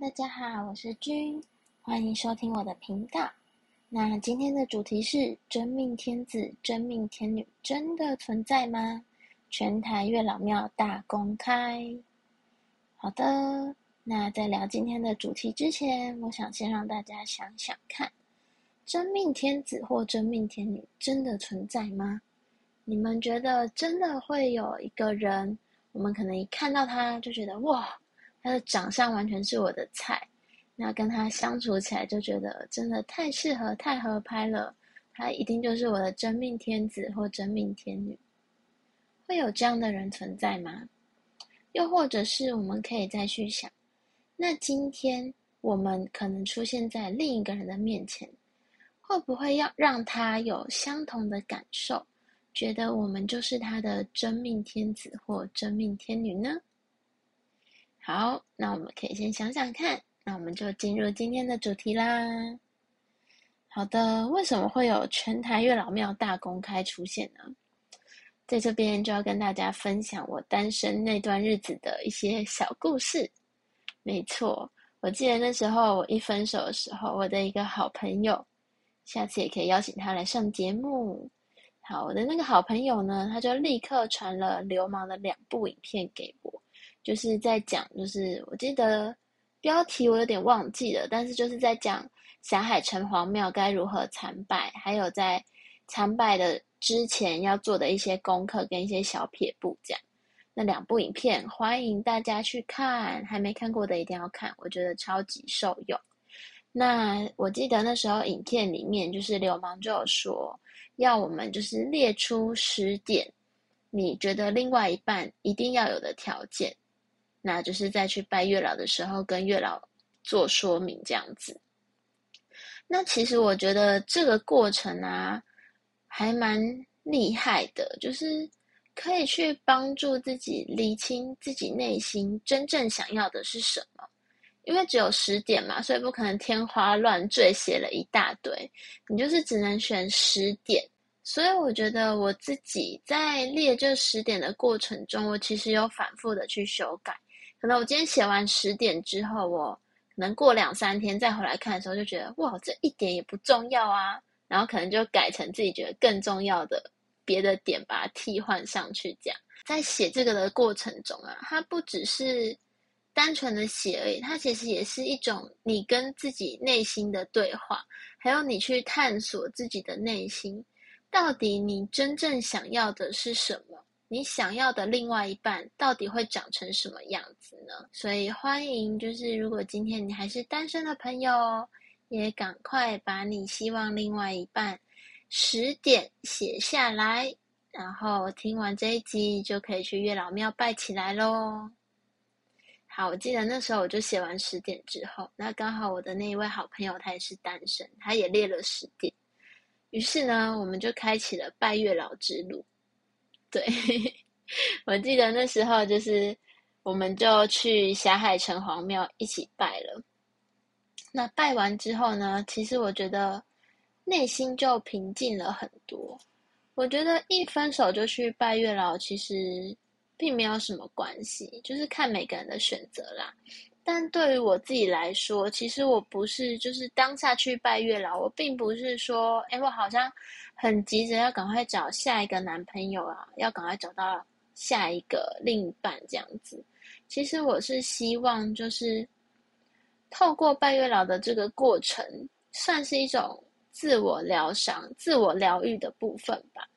大家好，我是君，欢迎收听我的频道。那今天的主题是：真命天子、真命天女真的存在吗？全台月老庙大公开。好的，那在聊今天的主题之前，我想先让大家想想看：真命天子或真命天女真的存在吗？你们觉得真的会有一个人，我们可能一看到他就觉得哇，他的长相完全是我的菜，那跟他相处起来就觉得真的太适合、太合拍了，他一定就是我的真命天子或真命天女。会有这样的人存在吗？又或者是我们可以再去想，那今天我们可能出现在另一个人的面前，会不会要让他有相同的感受，觉得我们就是他的真命天子或真命天女呢？好，那我们可以先想想看，那我们就进入今天的主题啦。好的，为什么会有全台月老庙大公开出现呢？在这边就要跟大家分享我单身那段日子的一些小故事。没错，我记得那时候我一分手的时候，我的一个好朋友，下次也可以邀请他来上节目。好，我的那个好朋友呢，他就立刻传了流氓的两部影片给我，就是在讲，就是我记得标题我有点忘记了，但是就是在讲霞海城隍庙该如何参拜，还有在参拜的。之前要做的一些功课跟一些小撇步，这样那两部影片欢迎大家去看，还没看过的一定要看，我觉得超级受用。那我记得那时候影片里面就是流氓就有说，要我们就是列出十点，你觉得另外一半一定要有的条件，那就是在去拜月老的时候跟月老做说明这样子。那其实我觉得这个过程啊。还蛮厉害的，就是可以去帮助自己理清自己内心真正想要的是什么。因为只有十点嘛，所以不可能天花乱坠写了一大堆，你就是只能选十点。所以我觉得我自己在列这十点的过程中，我其实有反复的去修改。可能我今天写完十点之后，我可能过两三天再回来看的时候，就觉得哇，这一点也不重要啊。然后可能就改成自己觉得更重要的别的点，把它替换上去。这样在写这个的过程中啊，它不只是单纯的写而已，它其实也是一种你跟自己内心的对话，还有你去探索自己的内心，到底你真正想要的是什么？你想要的另外一半到底会长成什么样子呢？所以欢迎，就是如果今天你还是单身的朋友。也赶快把你希望另外一半十点写下来，然后听完这一集就可以去月老庙拜起来喽。好，我记得那时候我就写完十点之后，那刚好我的那一位好朋友他也是单身，他也列了十点，于是呢，我们就开启了拜月老之路。对，我记得那时候就是我们就去霞海城隍庙一起拜了。那拜完之后呢？其实我觉得内心就平静了很多。我觉得一分手就去拜月老，其实并没有什么关系，就是看每个人的选择啦。但对于我自己来说，其实我不是就是当下去拜月老，我并不是说，哎，我好像很急着要赶快找下一个男朋友啊，要赶快找到下一个另一半这样子。其实我是希望就是。透过拜月老的这个过程，算是一种自我疗伤、自我疗愈的部分吧，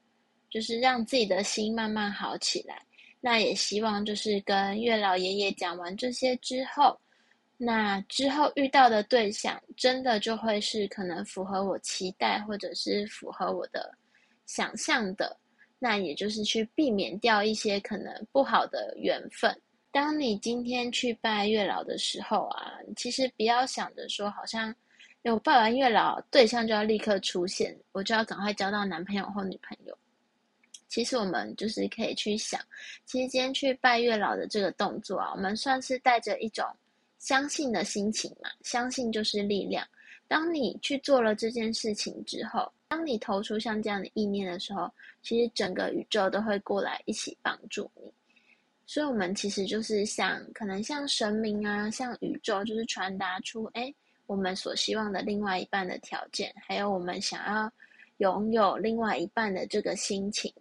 就是让自己的心慢慢好起来。那也希望就是跟月老爷爷讲完这些之后，那之后遇到的对象，真的就会是可能符合我期待，或者是符合我的想象的。那也就是去避免掉一些可能不好的缘分。当你今天去拜月老的时候啊，其实不要想着说，好像有拜完月老，对象就要立刻出现，我就要赶快交到男朋友或女朋友。其实我们就是可以去想，其实今天去拜月老的这个动作啊，我们算是带着一种相信的心情嘛，相信就是力量。当你去做了这件事情之后，当你投出像这样的意念的时候，其实整个宇宙都会过来一起帮助你。所以，我们其实就是像可能像神明啊，像宇宙，就是传达出哎，我们所希望的另外一半的条件，还有我们想要拥有另外一半的这个心情。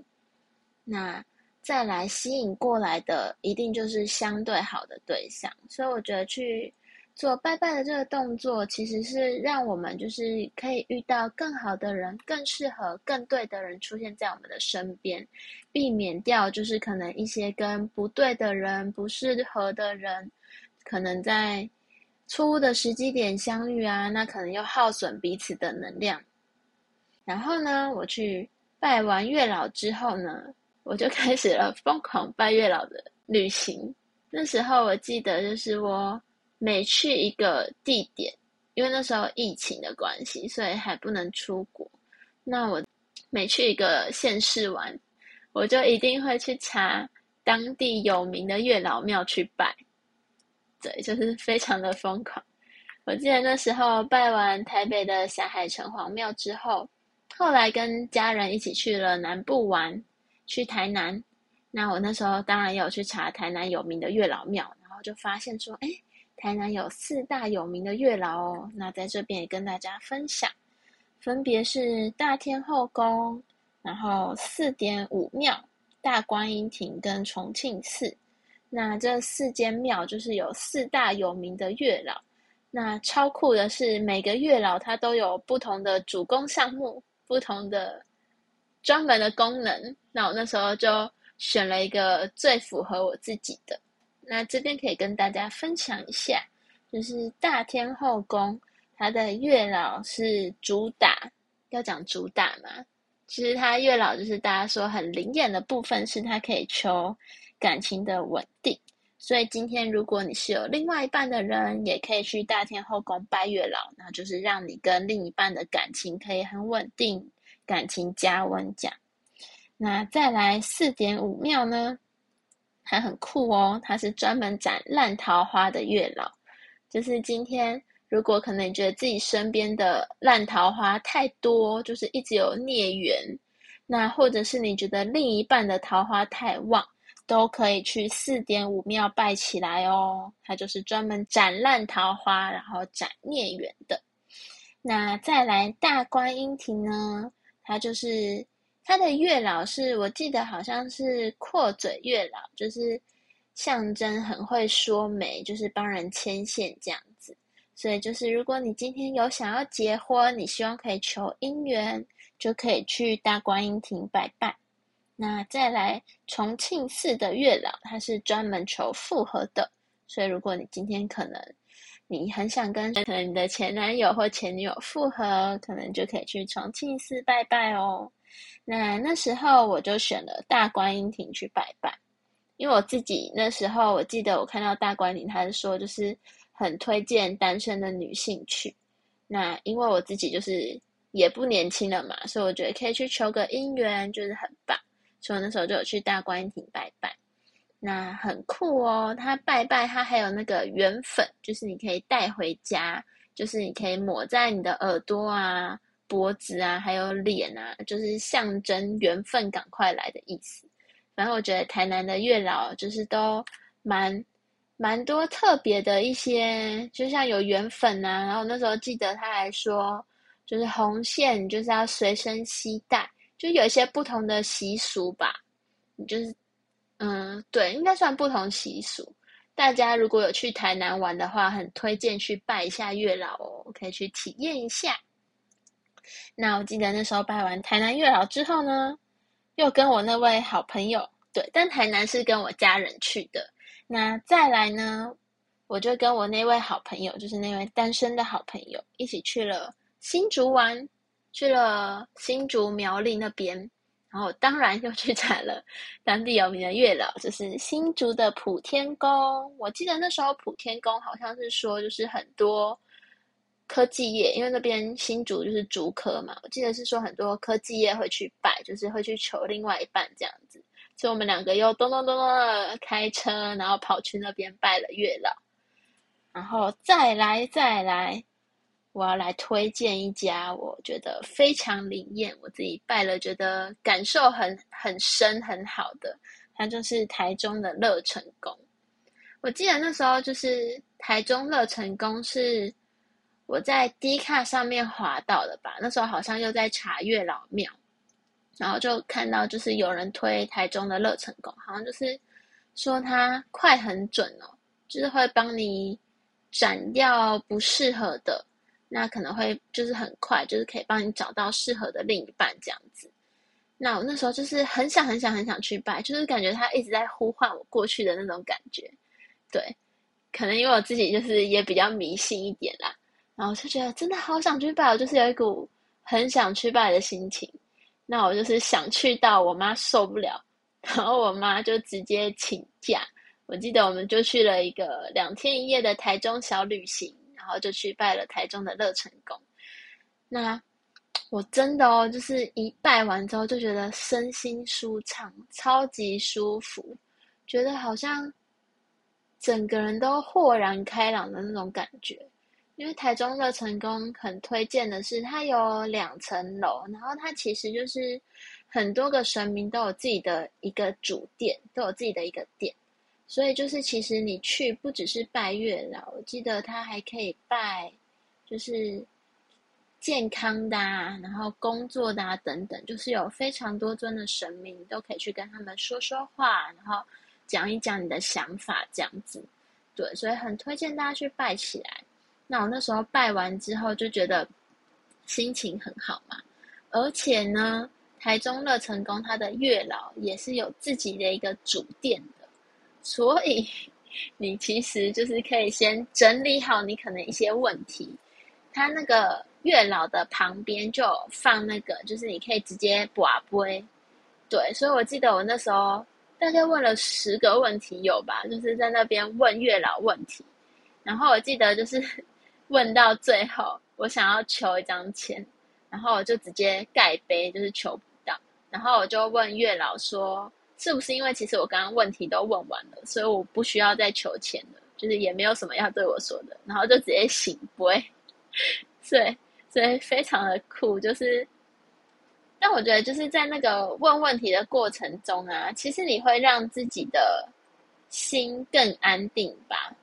那再来吸引过来的，一定就是相对好的对象。所以，我觉得去。做拜拜的这个动作，其实是让我们就是可以遇到更好的人、更适合、更对的人出现在我们的身边，避免掉就是可能一些跟不对的人、不适合的人，可能在错误的时机点相遇啊，那可能又耗损彼此的能量。然后呢，我去拜完月老之后呢，我就开始了疯狂拜月老的旅行。那时候我记得就是我。每去一个地点，因为那时候疫情的关系，所以还不能出国。那我每去一个县市玩，我就一定会去查当地有名的月老庙去拜。对，就是非常的疯狂。我记得那时候拜完台北的霞海城隍庙之后，后来跟家人一起去了南部玩，去台南。那我那时候当然有去查台南有名的月老庙，然后就发现说，哎。台南有四大有名的月老哦，那在这边也跟大家分享，分别是大天后宫，然后四点五庙、大观音亭跟重庆寺。那这四间庙就是有四大有名的月老。那超酷的是，每个月老他都有不同的主攻项目，不同的专门的功能。那我那时候就选了一个最符合我自己的。那这边可以跟大家分享一下，就是大天后宫，它的月老是主打，要讲主打嘛。其实它月老就是大家说很灵验的部分，是它可以求感情的稳定。所以今天如果你是有另外一半的人，也可以去大天后宫拜月老，那就是让你跟另一半的感情可以很稳定，感情加温奖。那再来四点五庙呢？还很酷哦，它是专门斩烂桃花的月老。就是今天，如果可能你觉得自己身边的烂桃花太多，就是一直有孽缘，那或者是你觉得另一半的桃花太旺，都可以去四点五庙拜起来哦。它就是专门斩烂桃花，然后斩孽缘的。那再来大观音亭呢？他就是。他的月老是我记得好像是阔嘴月老，就是象征很会说媒，就是帮人牵线这样子。所以就是如果你今天有想要结婚，你希望可以求姻缘，就可以去大观音亭拜拜。那再来重庆寺的月老，他是专门求复合的。所以如果你今天可能你很想跟可能你的前男友或前女友复合，可能就可以去重庆寺拜拜哦。那那时候我就选了大观音亭去拜拜，因为我自己那时候我记得我看到大观音，他是说就是很推荐单身的女性去。那因为我自己就是也不年轻了嘛，所以我觉得可以去求个姻缘，就是很棒。所以那时候就有去大观音亭拜拜，那很酷哦。他拜拜，他还有那个缘粉，就是你可以带回家，就是你可以抹在你的耳朵啊。脖子啊，还有脸啊，就是象征缘分赶快来的意思。反正我觉得台南的月老就是都蛮蛮多特别的一些，就像有缘粉啊。然后那时候记得他还说，就是红线就是要随身携带，就有一些不同的习俗吧。就是嗯，对，应该算不同习俗。大家如果有去台南玩的话，很推荐去拜一下月老哦，可以去体验一下。那我记得那时候拜完台南月老之后呢，又跟我那位好朋友，对，但台南是跟我家人去的。那再来呢，我就跟我那位好朋友，就是那位单身的好朋友，一起去了新竹玩，去了新竹苗栗那边，然后当然又去查了当地有名的月老，就是新竹的普天宫。我记得那时候普天宫好像是说，就是很多。科技业，因为那边新竹就是竹科嘛，我记得是说很多科技业会去拜，就是会去求另外一半这样子。所以我们两个又咚咚咚咚的开车，然后跑去那边拜了月老。然后再来再来，我要来推荐一家我觉得非常灵验，我自己拜了觉得感受很很深很好的，它就是台中的乐成宫。我记得那时候就是台中乐成宫是我在 D 卡上面滑到的吧，那时候好像又在查月老庙，然后就看到就是有人推台中的乐成宫，好像就是说它快很准哦，就是会帮你斩掉不适合的。那可能会就是很快，就是可以帮你找到适合的另一半这样子。那我那时候就是很想很想很想去拜，就是感觉他一直在呼唤我过去的那种感觉。对，可能因为我自己就是也比较迷信一点啦，然后就觉得真的好想去拜，我就是有一股很想去拜的心情。那我就是想去到我妈受不了，然后我妈就直接请假。我记得我们就去了一个两天一夜的台中小旅行。然后就去拜了台中的乐成宫，那我真的哦，就是一拜完之后就觉得身心舒畅，超级舒服，觉得好像整个人都豁然开朗的那种感觉。因为台中乐成宫很推荐的是，它有两层楼，然后它其实就是很多个神明都有自己的一个主殿，都有自己的一个殿。所以就是，其实你去不只是拜月老，我记得他还可以拜，就是健康的啊，然后工作的啊等等，就是有非常多尊的神明都可以去跟他们说说话，然后讲一讲你的想法这样子。对，所以很推荐大家去拜起来。那我那时候拜完之后就觉得心情很好嘛，而且呢，台中乐成宫它的月老也是有自己的一个主殿。所以，你其实就是可以先整理好你可能一些问题。他那个月老的旁边就放那个，就是你可以直接拔杯。对，所以我记得我那时候大概问了十个问题有吧，就是在那边问月老问题。然后我记得就是 问到最后，我想要求一张签，然后我就直接盖杯，就是求不到。然后我就问月老说。是不是因为其实我刚刚问题都问完了，所以我不需要再求钱了，就是也没有什么要对我说的，然后就直接醒杯，所以所以非常的酷，就是，但我觉得就是在那个问问题的过程中啊，其实你会让自己的心更安定吧。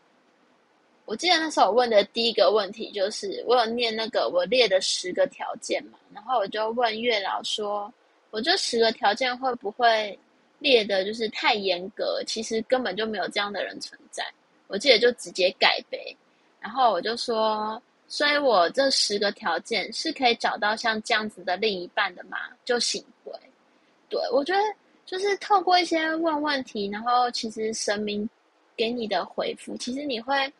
我记得那时候我问的第一个问题就是，我有念那个我列的十个条件嘛，然后我就问月老说，我这十个条件会不会？列的就是太严格，其实根本就没有这样的人存在。我记得就直接改呗，然后我就说，所以我这十个条件是可以找到像这样子的另一半的吗？就醒归。对我觉得就是透过一些问问题，然后其实神明给你的回复，其实你会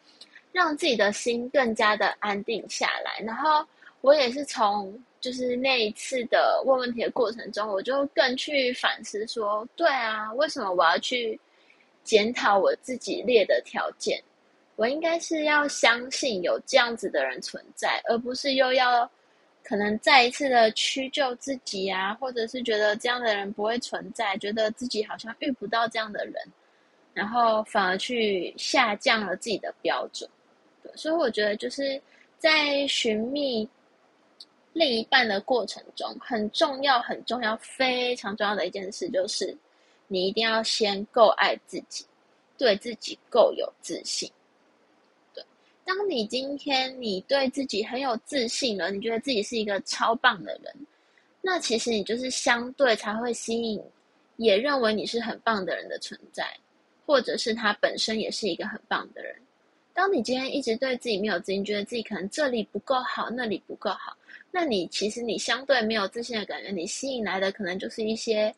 让自己的心更加的安定下来。然后我也是从。就是那一次的问问题的过程中，我就更去反思说：对啊，为什么我要去检讨我自己列的条件？我应该是要相信有这样子的人存在，而不是又要可能再一次的屈就自己啊，或者是觉得这样的人不会存在，觉得自己好像遇不到这样的人，然后反而去下降了自己的标准。所以我觉得就是在寻觅。另一半的过程中，很重要、很重要、非常重要的一件事，就是你一定要先够爱自己，对自己够有自信。对，当你今天你对自己很有自信了，你觉得自己是一个超棒的人，那其实你就是相对才会吸引，也认为你是很棒的人的存在，或者是他本身也是一个很棒的人。当你今天一直对自己没有自信，觉得自己可能这里不够好，那里不够好。那你其实你相对没有自信的感觉，你吸引来的可能就是一些，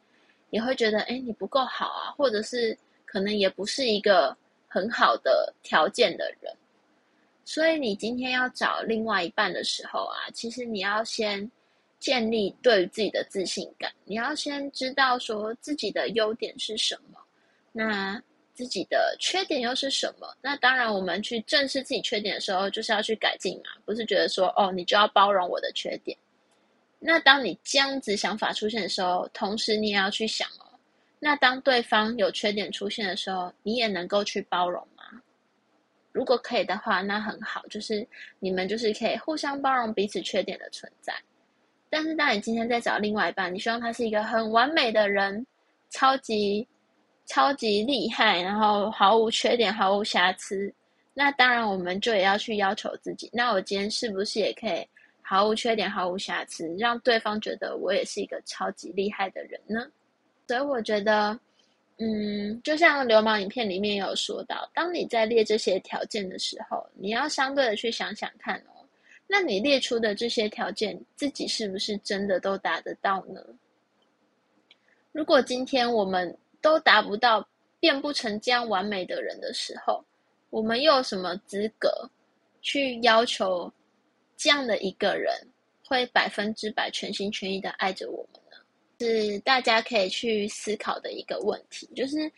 也会觉得哎你不够好啊，或者是可能也不是一个很好的条件的人。所以你今天要找另外一半的时候啊，其实你要先建立对自己的自信感，你要先知道说自己的优点是什么。那。自己的缺点又是什么？那当然，我们去正视自己缺点的时候，就是要去改进嘛，不是觉得说哦，你就要包容我的缺点。那当你这样子想法出现的时候，同时你也要去想哦，那当对方有缺点出现的时候，你也能够去包容吗？如果可以的话，那很好，就是你们就是可以互相包容彼此缺点的存在。但是，当你今天在找另外一半，你希望他是一个很完美的人，超级。超级厉害，然后毫无缺点、毫无瑕疵，那当然我们就也要去要求自己。那我今天是不是也可以毫无缺点、毫无瑕疵，让对方觉得我也是一个超级厉害的人呢？所以我觉得，嗯，就像流氓影片里面有说到，当你在列这些条件的时候，你要相对的去想想看哦。那你列出的这些条件，自己是不是真的都达得到呢？如果今天我们都达不到，变不成这样完美的人的时候，我们又有什么资格去要求这样的一个人会百分之百全心全意的爱着我们呢？是大家可以去思考的一个问题，就是。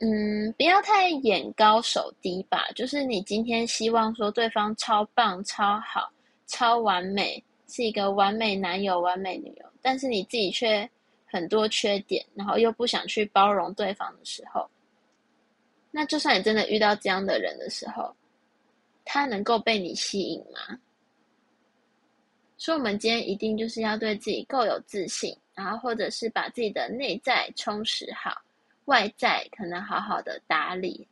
嗯，不要太眼高手低吧。就是你今天希望说对方超棒、超好、超完美，是一个完美男友、完美女友，但是你自己却很多缺点，然后又不想去包容对方的时候，那就算你真的遇到这样的人的时候，他能够被你吸引吗？所以，我们今天一定就是要对自己够有自信，然后或者是把自己的内在充实好。外在可能好好的打理，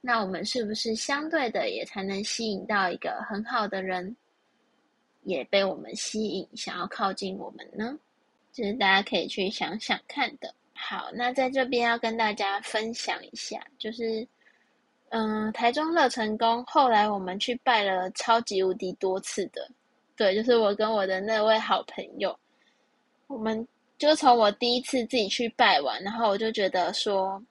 那我们是不是相对的也才能吸引到一个很好的人，也被我们吸引，想要靠近我们呢？这是大家可以去想想看的。好，那在这边要跟大家分享一下，就是，嗯，台中乐成宫，后来我们去拜了超级无敌多次的，对，就是我跟我的那位好朋友，我们。就从我第一次自己去拜完，然后我就觉得说，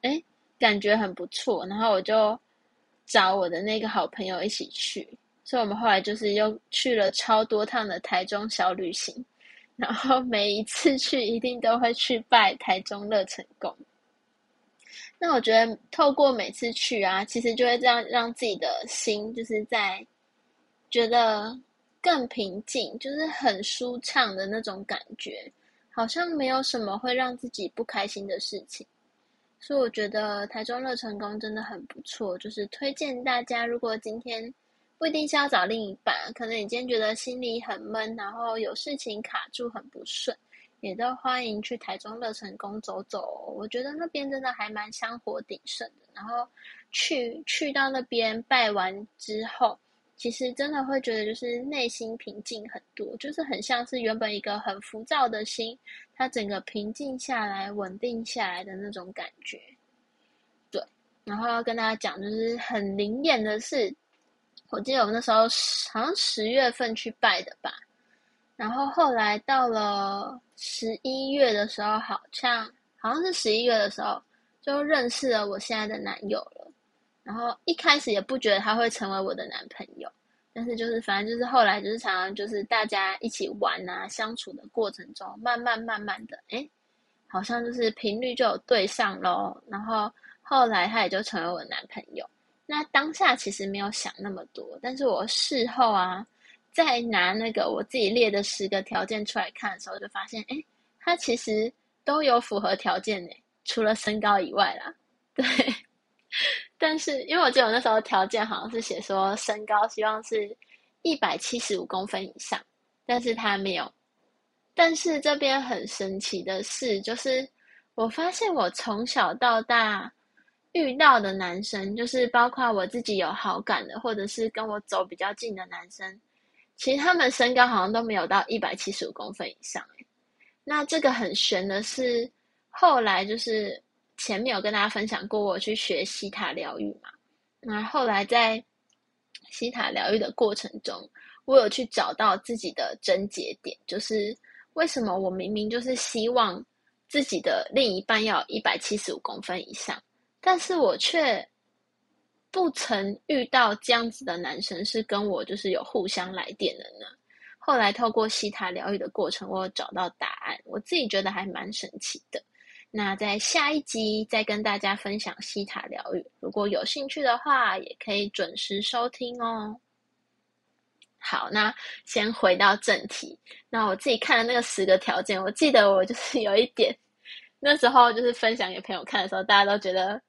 哎，感觉很不错，然后我就找我的那个好朋友一起去，所以我们后来就是又去了超多趟的台中小旅行，然后每一次去一定都会去拜台中乐成宫。那我觉得透过每次去啊，其实就会这样让自己的心就是在觉得更平静，就是很舒畅的那种感觉。好像没有什么会让自己不开心的事情，所以我觉得台中乐成功真的很不错。就是推荐大家，如果今天不一定是要找另一半，可能你今天觉得心里很闷，然后有事情卡住很不顺，也都欢迎去台中乐成功走走。我觉得那边真的还蛮香火鼎盛的。然后去去到那边拜完之后。其实真的会觉得，就是内心平静很多，就是很像是原本一个很浮躁的心，它整个平静下来、稳定下来的那种感觉。对，然后要跟大家讲，就是很灵验的是，我记得我们那时候好像十月份去拜的吧，然后后来到了十一月的时候，好像好像是十一月的时候，就认识了我现在的男友了。然后一开始也不觉得他会成为我的男朋友，但是就是反正就是后来就是常常就是大家一起玩啊相处的过程中，慢慢慢慢的，哎，好像就是频率就有对上喽。然后后来他也就成为我男朋友。那当下其实没有想那么多，但是我事后啊，再拿那个我自己列的十个条件出来看的时候，就发现，哎，他其实都有符合条件呢，除了身高以外啦，对。但是，因为我记得我那时候条件好像是写说身高希望是一百七十五公分以上，但是他没有。但是这边很神奇的是，就是我发现我从小到大遇到的男生，就是包括我自己有好感的，或者是跟我走比较近的男生，其实他们身高好像都没有到一百七十五公分以上。那这个很悬的是，后来就是。前面有跟大家分享过，我去学西塔疗愈嘛。那后来在西塔疗愈的过程中，我有去找到自己的症结点，就是为什么我明明就是希望自己的另一半要一百七十五公分以上，但是我却不曾遇到这样子的男生是跟我就是有互相来电的呢？后来透过西塔疗愈的过程，我找到答案，我自己觉得还蛮神奇的。那在下一集再跟大家分享西塔疗愈，如果有兴趣的话，也可以准时收听哦。好，那先回到正题。那我自己看的那个十个条件，我记得我就是有一点，那时候就是分享给朋友看的时候，大家都觉得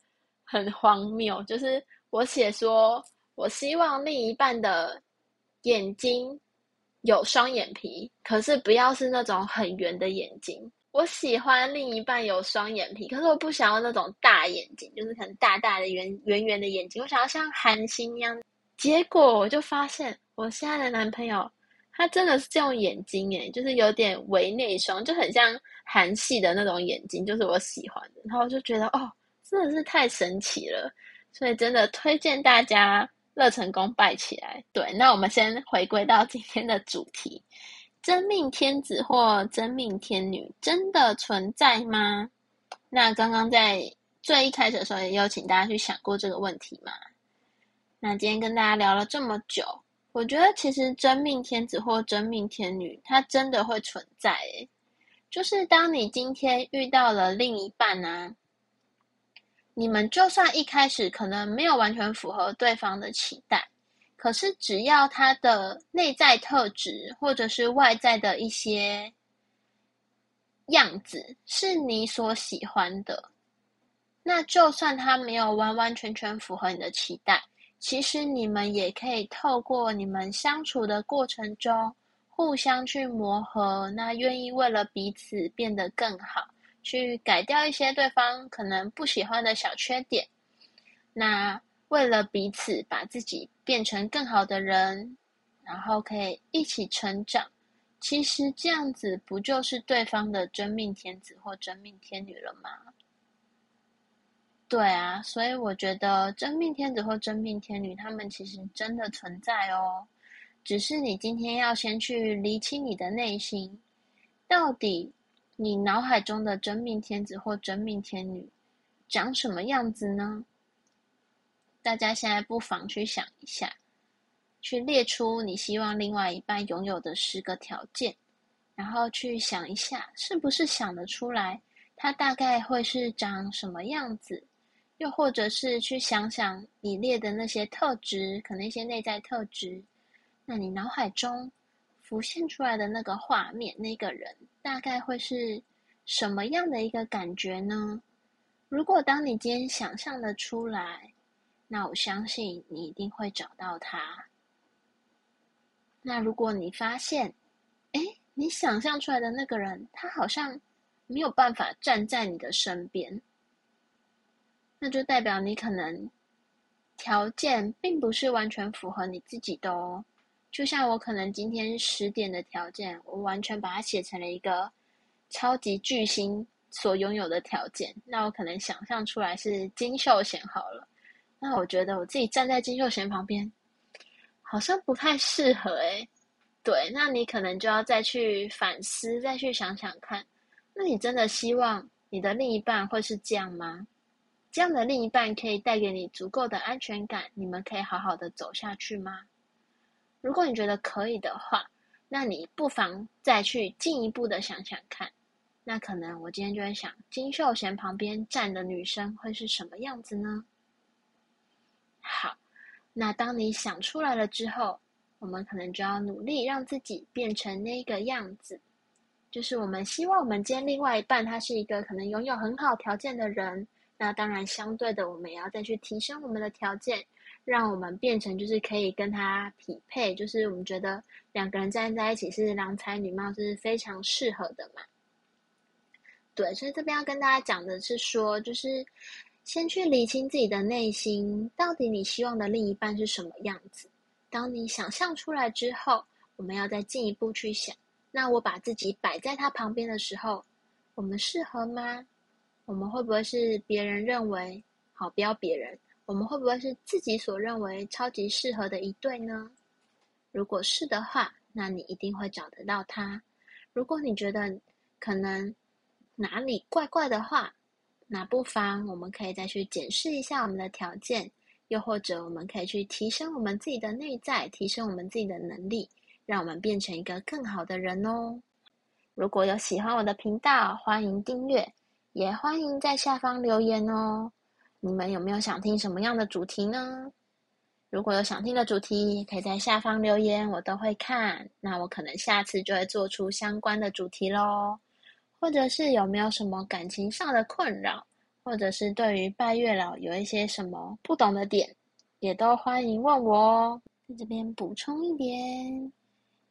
很荒谬。就是我写说，我希望另一半的眼睛有双眼皮，可是不要是那种很圆的眼睛。我喜欢另一半有双眼皮，可是我不想要那种大眼睛，就是很大大的圆圆圆的眼睛，我想要像韩星一样。结果我就发现，我现在的男朋友他真的是这种眼睛，诶，就是有点微内双，就很像韩系的那种眼睛，就是我喜欢的。然后我就觉得，哦，真的是太神奇了，所以真的推荐大家乐成功拜起来。对，那我们先回归到今天的主题：真命天子或真命天女真的存在吗？那刚刚在最一开始的时候，也邀请大家去想过这个问题嘛？那今天跟大家聊了这么久，我觉得其实真命天子或真命天女，它真的会存在。诶就是当你今天遇到了另一半啊，你们就算一开始可能没有完全符合对方的期待，可是只要他的内在特质或者是外在的一些样子是你所喜欢的，那就算他没有完完全全符合你的期待。其实你们也可以透过你们相处的过程中，互相去磨合，那愿意为了彼此变得更好，去改掉一些对方可能不喜欢的小缺点，那为了彼此把自己变成更好的人，然后可以一起成长。其实这样子不就是对方的真命天子或真命天女了吗？对啊，所以我觉得真命天子或真命天女，他们其实真的存在哦。只是你今天要先去理清你的内心，到底你脑海中的真命天子或真命天女长什么样子呢？大家现在不妨去想一下，去列出你希望另外一半拥有的十个条件，然后去想一下，是不是想得出来，他大概会是长什么样子？又或者是去想想你列的那些特质，可能一些内在特质，那你脑海中浮现出来的那个画面，那个人大概会是什么样的一个感觉呢？如果当你今天想象的出来，那我相信你一定会找到他。那如果你发现，哎，你想象出来的那个人，他好像没有办法站在你的身边。那就代表你可能条件并不是完全符合你自己的哦。就像我可能今天十点的条件，我完全把它写成了一个超级巨星所拥有的条件。那我可能想象出来是金秀贤好了。那我觉得我自己站在金秀贤旁边，好像不太适合诶。对，那你可能就要再去反思，再去想想看。那你真的希望你的另一半会是这样吗？这样的另一半可以带给你足够的安全感，你们可以好好的走下去吗？如果你觉得可以的话，那你不妨再去进一步的想想看。那可能我今天就会想，金秀贤旁边站的女生会是什么样子呢？好，那当你想出来了之后，我们可能就要努力让自己变成那个样子，就是我们希望我们今天另外一半他是一个可能拥有很好条件的人。那当然，相对的，我们也要再去提升我们的条件，让我们变成就是可以跟他匹配，就是我们觉得两个人站在一起是郎才女貌，是非常适合的嘛。对，所以这边要跟大家讲的是说，就是先去理清自己的内心，到底你希望的另一半是什么样子。当你想象出来之后，我们要再进一步去想，那我把自己摆在他旁边的时候，我们适合吗？我们会不会是别人认为好？不要别人，我们会不会是自己所认为超级适合的一对呢？如果是的话，那你一定会找得到他。如果你觉得可能哪里怪怪的话，那不妨我们可以再去检视一下我们的条件，又或者我们可以去提升我们自己的内在，提升我们自己的能力，让我们变成一个更好的人哦。如果有喜欢我的频道，欢迎订阅。也欢迎在下方留言哦。你们有没有想听什么样的主题呢？如果有想听的主题，可以在下方留言，我都会看。那我可能下次就会做出相关的主题喽。或者是有没有什么感情上的困扰，或者是对于拜月老有一些什么不懂的点，也都欢迎问我哦。在这边补充一点，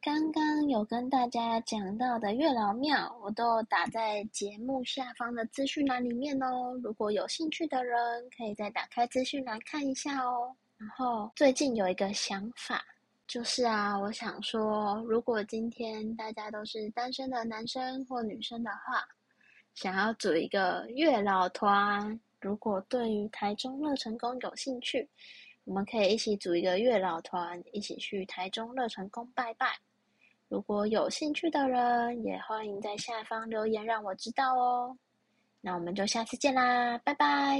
刚刚有跟大家讲到的月老庙，我都打在节目下方的资讯栏里面哦。如果有兴趣的人，可以再打开资讯栏看一下哦。然后最近有一个想法，就是啊，我想说，如果今天大家都是单身的男生或女生的话，想要组一个月老团，如果对于台中乐成宫有兴趣，我们可以一起组一个月老团，一起去台中乐成宫拜拜。如果有兴趣的人，也欢迎在下方留言让我知道哦。那我们就下次见啦，拜拜。